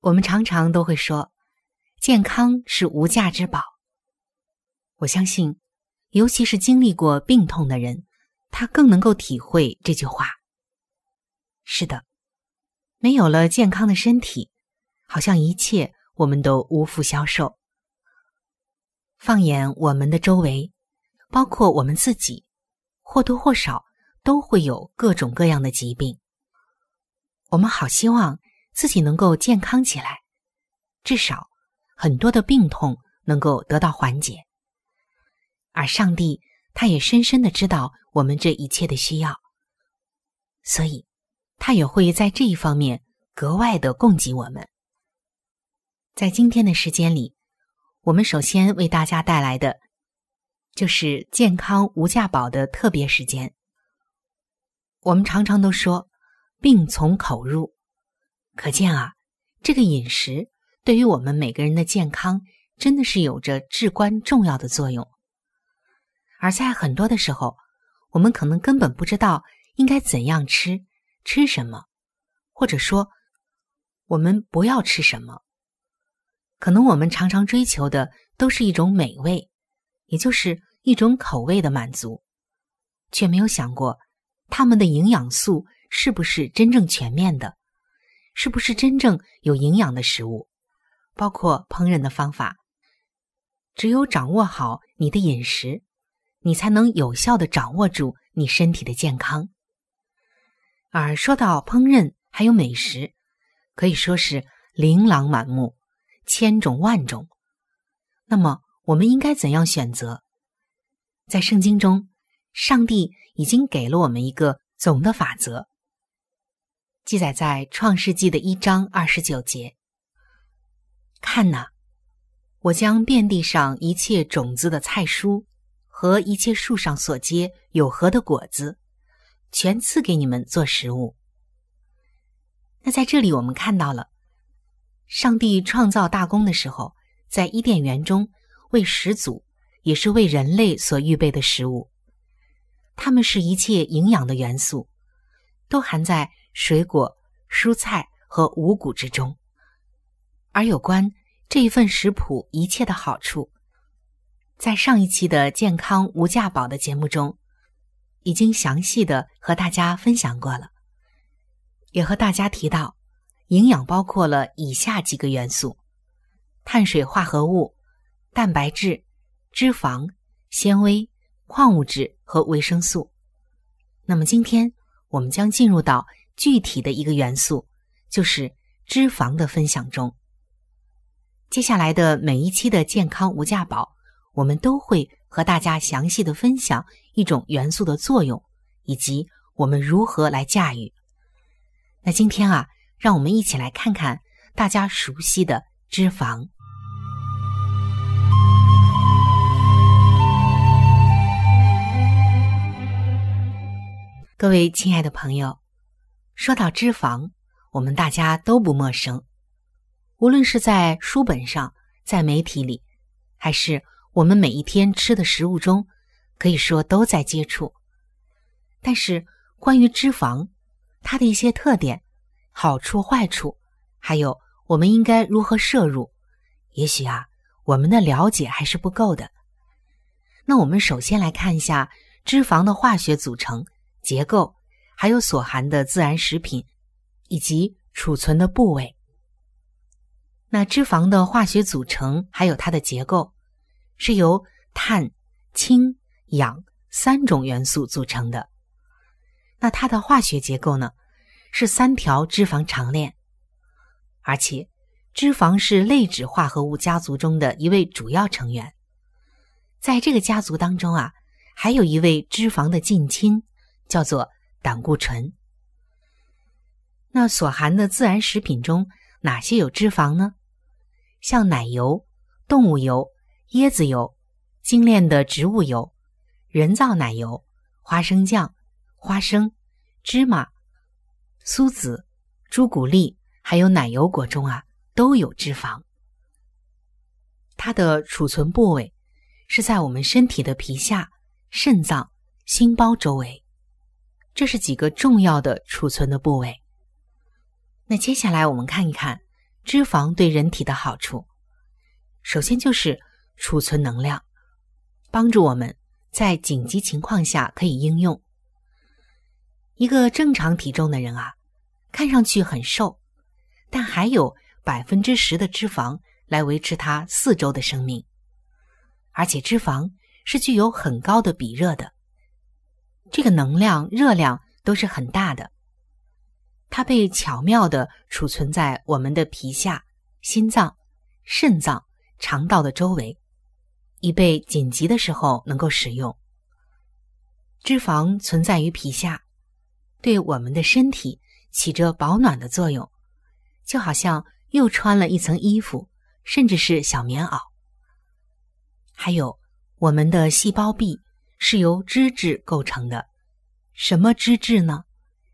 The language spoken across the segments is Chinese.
我们常常都会说，健康是无价之宝。我相信。尤其是经历过病痛的人，他更能够体会这句话。是的，没有了健康的身体，好像一切我们都无福消受。放眼我们的周围，包括我们自己，或多或少都会有各种各样的疾病。我们好希望自己能够健康起来，至少很多的病痛能够得到缓解。而上帝，他也深深的知道我们这一切的需要，所以，他也会在这一方面格外的供给我们。在今天的时间里，我们首先为大家带来的，就是健康无价宝的特别时间。我们常常都说，病从口入，可见啊，这个饮食对于我们每个人的健康，真的是有着至关重要的作用。而在很多的时候，我们可能根本不知道应该怎样吃，吃什么，或者说我们不要吃什么。可能我们常常追求的都是一种美味，也就是一种口味的满足，却没有想过它们的营养素是不是真正全面的，是不是真正有营养的食物，包括烹饪的方法。只有掌握好你的饮食。你才能有效的掌握住你身体的健康。而说到烹饪，还有美食，可以说是琳琅满目，千种万种。那么，我们应该怎样选择？在圣经中，上帝已经给了我们一个总的法则，记载在创世纪的一章二十九节。看呐，我将遍地上一切种子的菜蔬。和一切树上所结有核的果子，全赐给你们做食物。那在这里，我们看到了上帝创造大功的时候，在伊甸园中为始祖，也是为人类所预备的食物。它们是一切营养的元素，都含在水果、蔬菜和五谷之中。而有关这一份食谱一切的好处。在上一期的健康无价宝的节目中，已经详细的和大家分享过了，也和大家提到，营养包括了以下几个元素：碳水化合物、蛋白质、脂肪、纤维、矿物质和维生素。那么今天我们将进入到具体的一个元素，就是脂肪的分享中。接下来的每一期的健康无价宝。我们都会和大家详细的分享一种元素的作用，以及我们如何来驾驭。那今天啊，让我们一起来看看大家熟悉的脂肪。各位亲爱的朋友，说到脂肪，我们大家都不陌生。无论是在书本上，在媒体里，还是我们每一天吃的食物中，可以说都在接触。但是关于脂肪，它的一些特点、好处、坏处，还有我们应该如何摄入，也许啊，我们的了解还是不够的。那我们首先来看一下脂肪的化学组成、结构，还有所含的自然食品，以及储存的部位。那脂肪的化学组成还有它的结构，是由碳、氢、氧三种元素组成的。那它的化学结构呢，是三条脂肪长链。而且，脂肪是类脂化合物家族中的一位主要成员。在这个家族当中啊，还有一位脂肪的近亲，叫做胆固醇。那所含的自然食品中哪些有脂肪呢？像奶油、动物油、椰子油、精炼的植物油、人造奶油、花生酱、花生、芝麻、苏子、朱古力，还有奶油果中啊，都有脂肪。它的储存部位是在我们身体的皮下、肾脏、心包周围，这是几个重要的储存的部位。那接下来我们看一看。脂肪对人体的好处，首先就是储存能量，帮助我们在紧急情况下可以应用。一个正常体重的人啊，看上去很瘦，但还有百分之十的脂肪来维持他四周的生命，而且脂肪是具有很高的比热的，这个能量热量都是很大的。它被巧妙的储存在我们的皮下、心脏、肾脏、肠道的周围，以备紧急的时候能够使用。脂肪存在于皮下，对我们的身体起着保暖的作用，就好像又穿了一层衣服，甚至是小棉袄。还有，我们的细胞壁是由脂质构成的。什么脂质呢？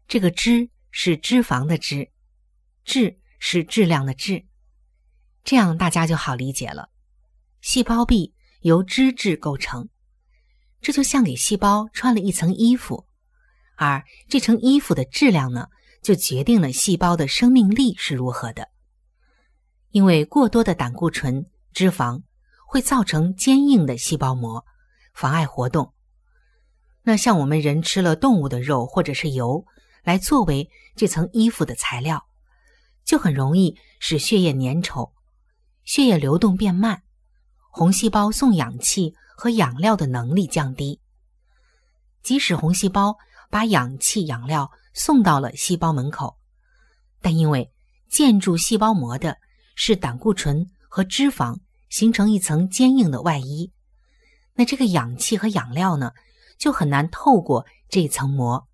这个脂。是脂肪的脂，质是质量的质，这样大家就好理解了。细胞壁由脂质构成，这就像给细胞穿了一层衣服，而这层衣服的质量呢，就决定了细胞的生命力是如何的。因为过多的胆固醇脂肪会造成坚硬的细胞膜，妨碍活动。那像我们人吃了动物的肉或者是油。来作为这层衣服的材料，就很容易使血液粘稠，血液流动变慢，红细胞送氧气和养料的能力降低。即使红细胞把氧气、养料送到了细胞门口，但因为建筑细胞膜的是胆固醇和脂肪，形成一层坚硬的外衣，那这个氧气和养料呢，就很难透过这层膜。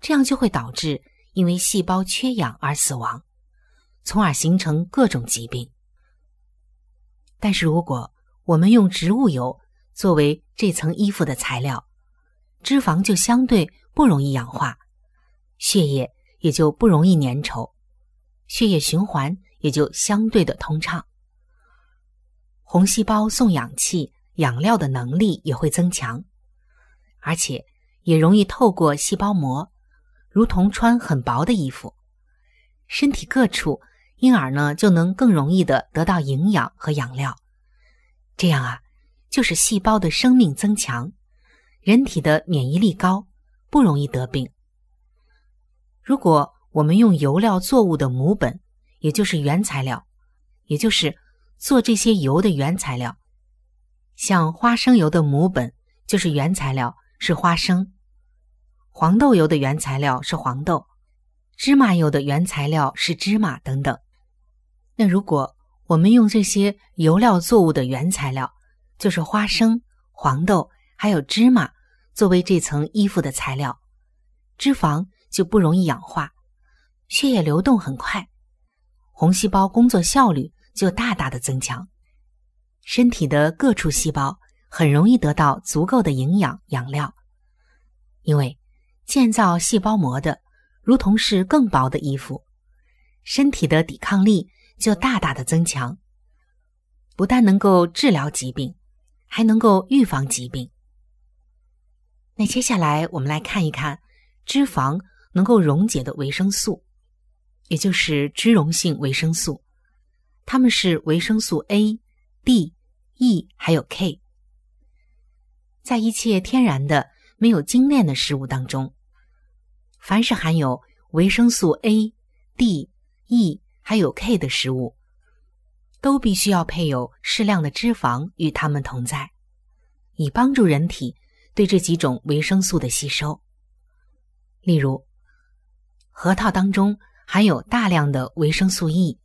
这样就会导致因为细胞缺氧而死亡，从而形成各种疾病。但是，如果我们用植物油作为这层衣服的材料，脂肪就相对不容易氧化，血液也就不容易粘稠，血液循环也就相对的通畅，红细胞送氧气、养料的能力也会增强，而且也容易透过细胞膜。如同穿很薄的衣服，身体各处因而呢就能更容易的得到营养和养料，这样啊，就是细胞的生命增强，人体的免疫力高，不容易得病。如果我们用油料作物的母本，也就是原材料，也就是做这些油的原材料，像花生油的母本就是原材料是花生。黄豆油的原材料是黄豆，芝麻油的原材料是芝麻等等。那如果我们用这些油料作物的原材料，就是花生、黄豆还有芝麻作为这层衣服的材料，脂肪就不容易氧化，血液流动很快，红细胞工作效率就大大的增强，身体的各处细胞很容易得到足够的营养养料，因为。建造细胞膜的，如同是更薄的衣服，身体的抵抗力就大大的增强。不但能够治疗疾病，还能够预防疾病。那接下来我们来看一看脂肪能够溶解的维生素，也就是脂溶性维生素，它们是维生素 A、D、E 还有 K。在一切天然的、没有精炼的食物当中，凡是含有维生素 A、D、E 还有 K 的食物。都必须要配有适量的脂肪与它们同在，以帮助人体对这几种维生素的吸收。例如，核桃当中含有大量的维生素 E，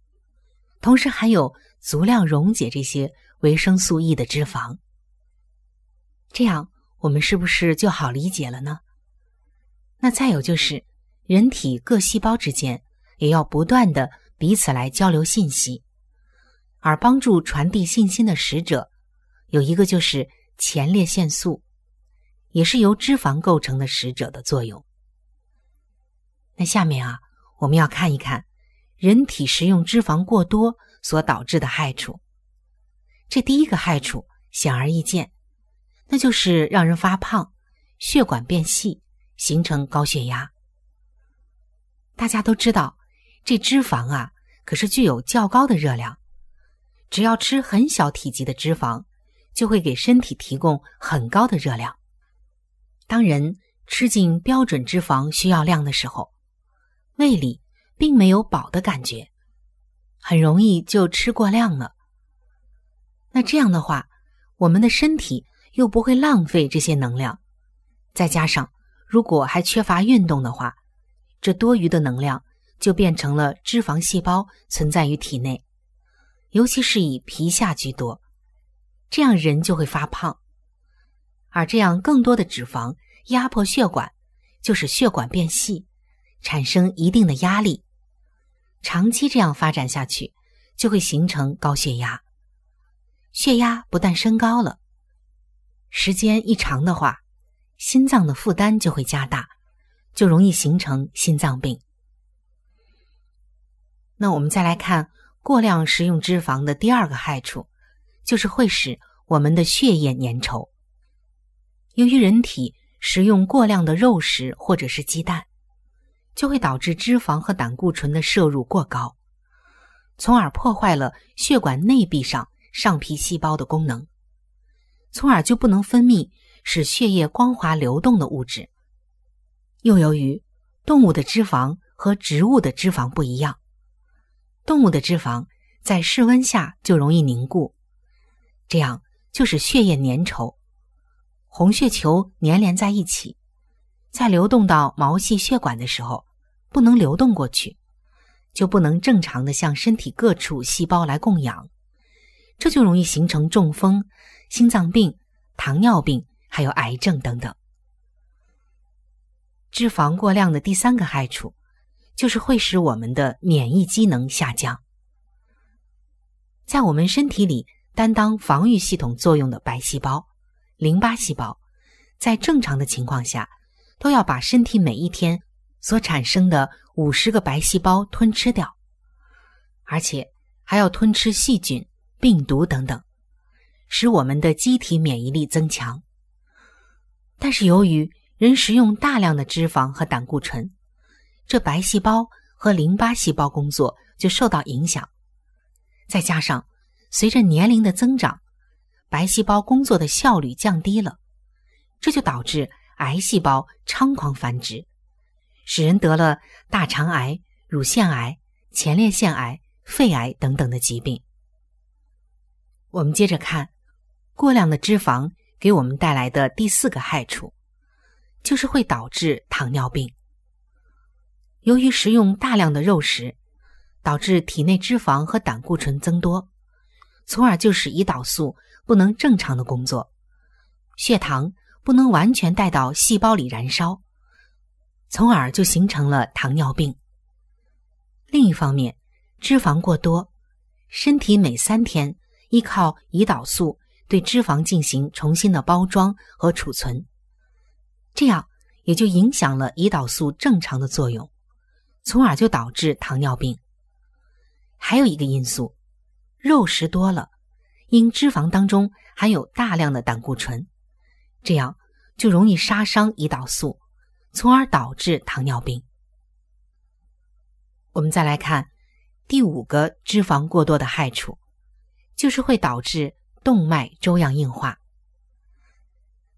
同时含有足量溶解这些维生素 E 的脂肪。这样，我们是不是就好理解了呢？那再有就是，人体各细胞之间也要不断的彼此来交流信息。而帮助传递信心的使者，有一个就是前列腺素，也是由脂肪构成的使者的作用。那下面啊，我们要看一看人体食用脂肪过多所导致的害处。这第一个害处显而易见，那就是让人发胖、血管变细，形成高血压。大家都知道，这脂肪啊，可是具有较高的热量。只要吃很小体积的脂肪，就会给身体提供很高的热量。当人吃进标准脂肪需要量的时候，胃里并没有饱的感觉，很容易就吃过量了。那这样的话，我们的身体又不会浪费这些能量。再加上如果还缺乏运动的话，这多余的能量就变成了脂肪细胞存在于体内。尤其是以皮下居多，这样人就会发胖，而这样更多的脂肪压迫血管，就使血管变细，产生一定的压力。长期这样发展下去，就会形成高血压。血压不但升高了，时间一长的话，心脏的负担就会加大，就容易形成心脏病。那我们再来看。过量食用脂肪的第二个害处，就是会使我们的血液粘稠。由于人体食用过量的肉食或者是鸡蛋，就会导致脂肪和胆固醇的摄入过高，从而破坏了血管内壁上上皮细胞的功能，从而就不能分泌使血液光滑流动的物质。又由于动物的脂肪和植物的脂肪不一样。动物的脂肪在室温下就容易凝固，这样就使血液粘稠，红血球粘连在一起，在流动到毛细血管的时候不能流动过去，就不能正常的向身体各处细胞来供氧，这就容易形成中风、心脏病、糖尿病，还有癌症等等。脂肪过量的第三个害处。就是会使我们的免疫机能下降。在我们身体里担当防御系统作用的白细胞、淋巴细胞，在正常的情况下，都要把身体每一天所产生的五十个白细胞吞吃掉，而且还要吞吃细菌、病毒等等，使我们的机体免疫力增强。但是由于人食用大量的脂肪和胆固醇，这白细胞和淋巴细胞工作就受到影响，再加上随着年龄的增长，白细胞工作的效率降低了，这就导致癌细胞猖狂繁殖，使人得了大肠癌、乳腺癌、前列腺癌、肺癌等等的疾病。我们接着看，过量的脂肪给我们带来的第四个害处，就是会导致糖尿病。由于食用大量的肉食，导致体内脂肪和胆固醇增多，从而就使胰岛素不能正常的工作，血糖不能完全带到细胞里燃烧，从而就形成了糖尿病。另一方面，脂肪过多，身体每三天依靠胰岛素对脂肪进行重新的包装和储存，这样也就影响了胰岛素正常的作用。从而就导致糖尿病，还有一个因素，肉食多了，因脂肪当中含有大量的胆固醇，这样就容易杀伤胰岛素，从而导致糖尿病。我们再来看第五个脂肪过多的害处，就是会导致动脉粥样硬化。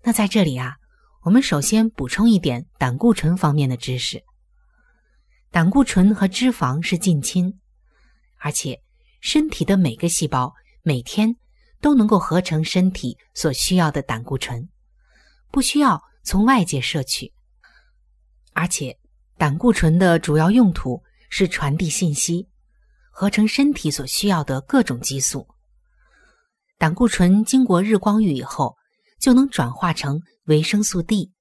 那在这里啊，我们首先补充一点胆固醇方面的知识。胆固醇和脂肪是近亲，而且身体的每个细胞每天都能够合成身体所需要的胆固醇，不需要从外界摄取。而且，胆固醇的主要用途是传递信息，合成身体所需要的各种激素。胆固醇经过日光浴以后，就能转化成维生素 D，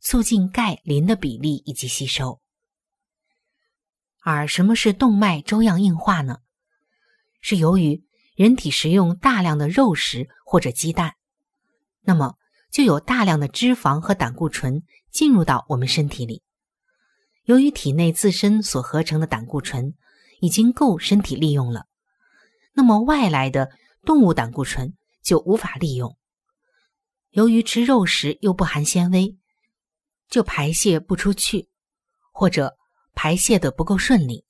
促进钙磷的比例以及吸收。而什么是动脉粥样硬化呢？是由于人体食用大量的肉食或者鸡蛋，那么就有大量的脂肪和胆固醇进入到我们身体里。由于体内自身所合成的胆固醇已经够身体利用了，那么外来的动物胆固醇就无法利用。由于吃肉食又不含纤维，就排泄不出去，或者。排泄的不够顺利，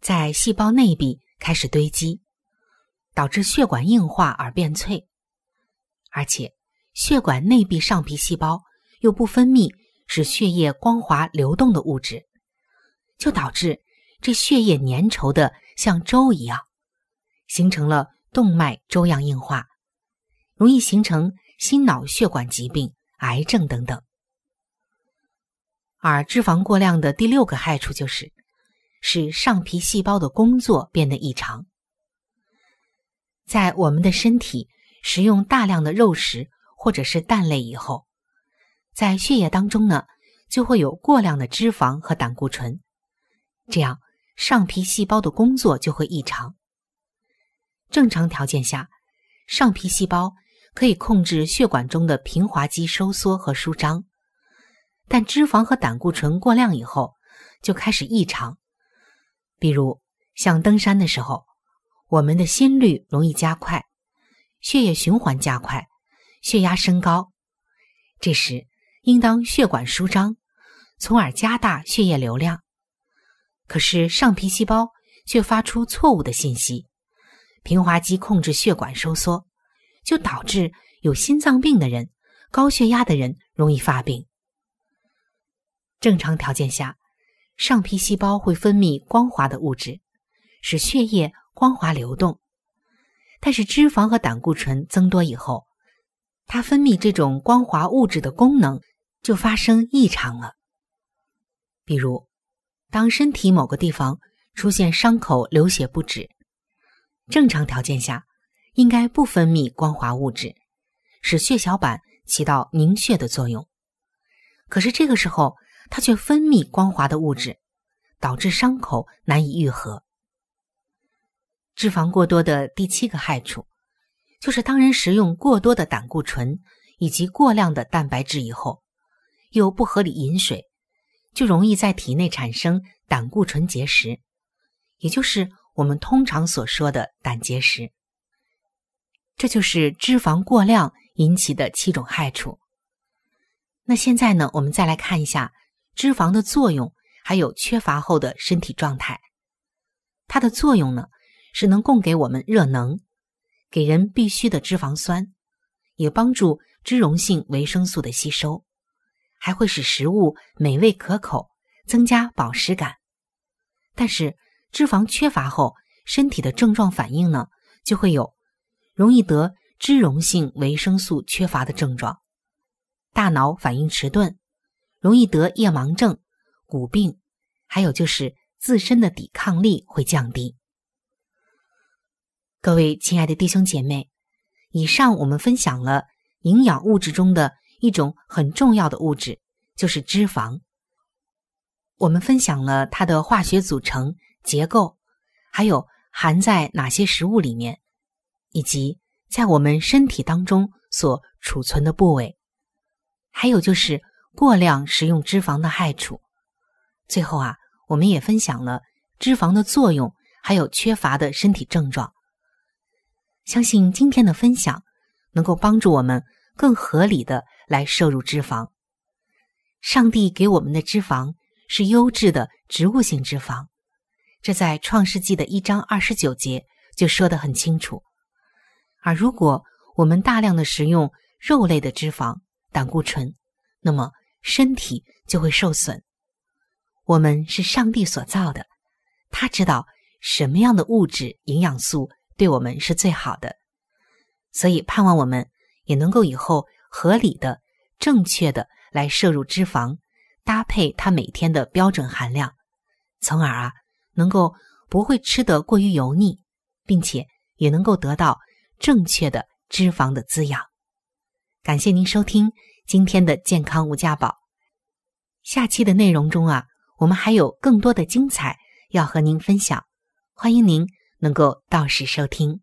在细胞内壁开始堆积，导致血管硬化而变脆，而且血管内壁上皮细胞又不分泌使血液光滑流动的物质，就导致这血液粘稠的像粥一样，形成了动脉粥样硬化，容易形成心脑血管疾病、癌症等等。而脂肪过量的第六个害处就是，使上皮细胞的工作变得异常。在我们的身体食用大量的肉食或者是蛋类以后，在血液当中呢，就会有过量的脂肪和胆固醇，这样上皮细胞的工作就会异常。正常条件下，上皮细胞可以控制血管中的平滑肌收缩和舒张。但脂肪和胆固醇过量以后，就开始异常。比如，像登山的时候，我们的心率容易加快，血液循环加快，血压升高。这时，应当血管舒张，从而加大血液流量。可是，上皮细胞却发出错误的信息，平滑肌控制血管收缩，就导致有心脏病的人、高血压的人容易发病。正常条件下，上皮细胞会分泌光滑的物质，使血液光滑流动。但是脂肪和胆固醇增多以后，它分泌这种光滑物质的功能就发生异常了。比如，当身体某个地方出现伤口流血不止，正常条件下应该不分泌光滑物质，使血小板起到凝血的作用。可是这个时候，它却分泌光滑的物质，导致伤口难以愈合。脂肪过多的第七个害处，就是当人食用过多的胆固醇以及过量的蛋白质以后，又不合理饮水，就容易在体内产生胆固醇结石，也就是我们通常所说的胆结石。这就是脂肪过量引起的七种害处。那现在呢，我们再来看一下。脂肪的作用，还有缺乏后的身体状态。它的作用呢，是能供给我们热能，给人必需的脂肪酸，也帮助脂溶性维生素的吸收，还会使食物美味可口，增加饱食感。但是脂肪缺乏后，身体的症状反应呢，就会有容易得脂溶性维生素缺乏的症状，大脑反应迟钝。容易得夜盲症、骨病，还有就是自身的抵抗力会降低。各位亲爱的弟兄姐妹，以上我们分享了营养物质中的一种很重要的物质，就是脂肪。我们分享了它的化学组成结构，还有含在哪些食物里面，以及在我们身体当中所储存的部位，还有就是。过量食用脂肪的害处。最后啊，我们也分享了脂肪的作用，还有缺乏的身体症状。相信今天的分享能够帮助我们更合理的来摄入脂肪。上帝给我们的脂肪是优质的植物性脂肪，这在创世纪的一章二十九节就说得很清楚。而如果我们大量的食用肉类的脂肪、胆固醇，那么身体就会受损。我们是上帝所造的，他知道什么样的物质、营养素对我们是最好的，所以盼望我们也能够以后合理的、正确的来摄入脂肪，搭配它每天的标准含量，从而啊能够不会吃得过于油腻，并且也能够得到正确的脂肪的滋养。感谢您收听今天的健康无价宝，下期的内容中啊。我们还有更多的精彩要和您分享，欢迎您能够到时收听。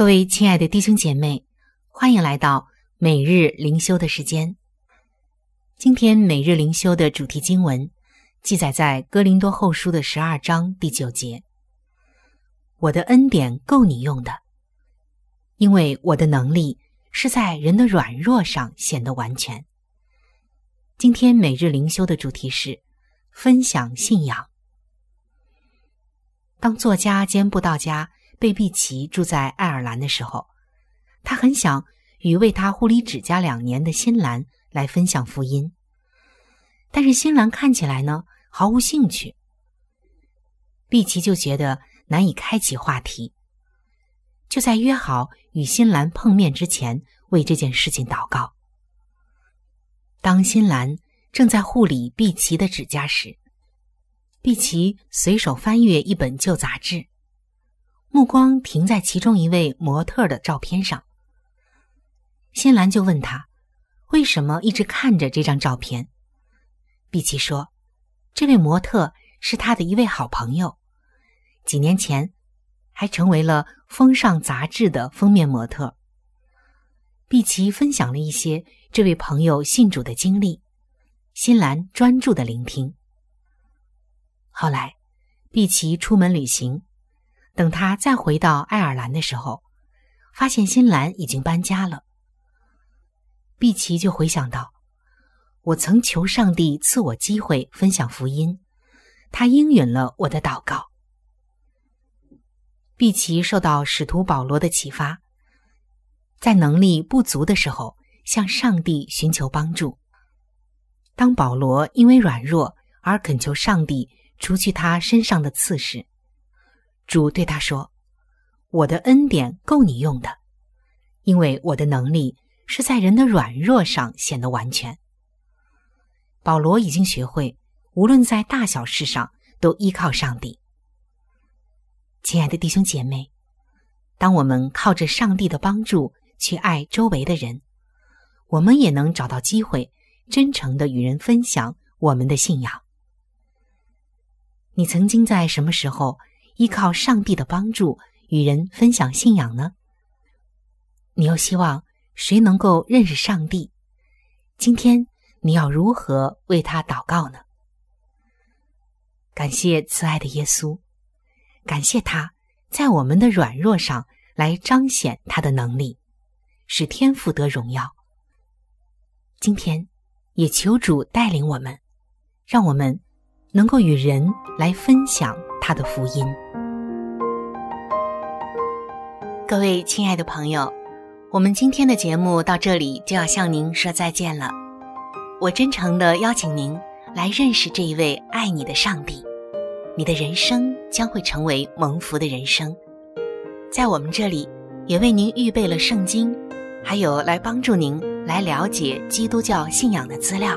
各位亲爱的弟兄姐妹，欢迎来到每日灵修的时间。今天每日灵修的主题经文记载在哥林多后书的十二章第九节：“我的恩典够你用的，因为我的能力是在人的软弱上显得完全。”今天每日灵修的主题是分享信仰。当作家兼布道家。贝碧琪住在爱尔兰的时候，他很想与为他护理指甲两年的新兰来分享福音，但是新兰看起来呢毫无兴趣。碧琪就觉得难以开启话题，就在约好与新兰碰面之前为这件事情祷告。当新兰正在护理碧琪的指甲时，碧琪随手翻阅一本旧杂志。目光停在其中一位模特的照片上，新兰就问他：“为什么一直看着这张照片？”碧琪说：“这位模特是他的一位好朋友，几年前还成为了《风尚》杂志的封面模特。”碧琪分享了一些这位朋友信主的经历，新兰专注的聆听。后来，碧琪出门旅行。等他再回到爱尔兰的时候，发现新兰已经搬家了。碧琪就回想到，我曾求上帝赐我机会分享福音，他应允了我的祷告。碧琪受到使徒保罗的启发，在能力不足的时候向上帝寻求帮助。当保罗因为软弱而恳求上帝除去他身上的刺时，主对他说：“我的恩典够你用的，因为我的能力是在人的软弱上显得完全。”保罗已经学会，无论在大小事上都依靠上帝。亲爱的弟兄姐妹，当我们靠着上帝的帮助去爱周围的人，我们也能找到机会，真诚的与人分享我们的信仰。你曾经在什么时候依靠上帝的帮助与人分享信仰呢？你又希望谁能够认识上帝？今天你要如何为他祷告呢？感谢慈爱的耶稣。感谢他，在我们的软弱上来彰显他的能力，使天父得荣耀。今天，也求主带领我们，让我们能够与人来分享他的福音。各位亲爱的朋友，我们今天的节目到这里就要向您说再见了。我真诚的邀请您来认识这一位爱你的上帝。你的人生将会成为蒙福的人生，在我们这里也为您预备了圣经，还有来帮助您来了解基督教信仰的资料，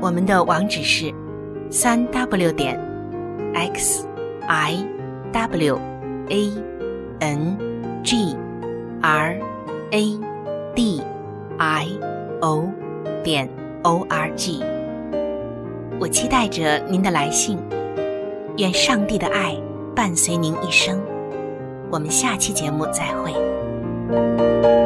我们的网址是三 w 点 x i w a n g r a d i o 点 o r g，我期待着您的来信。愿上帝的爱伴随您一生。我们下期节目再会。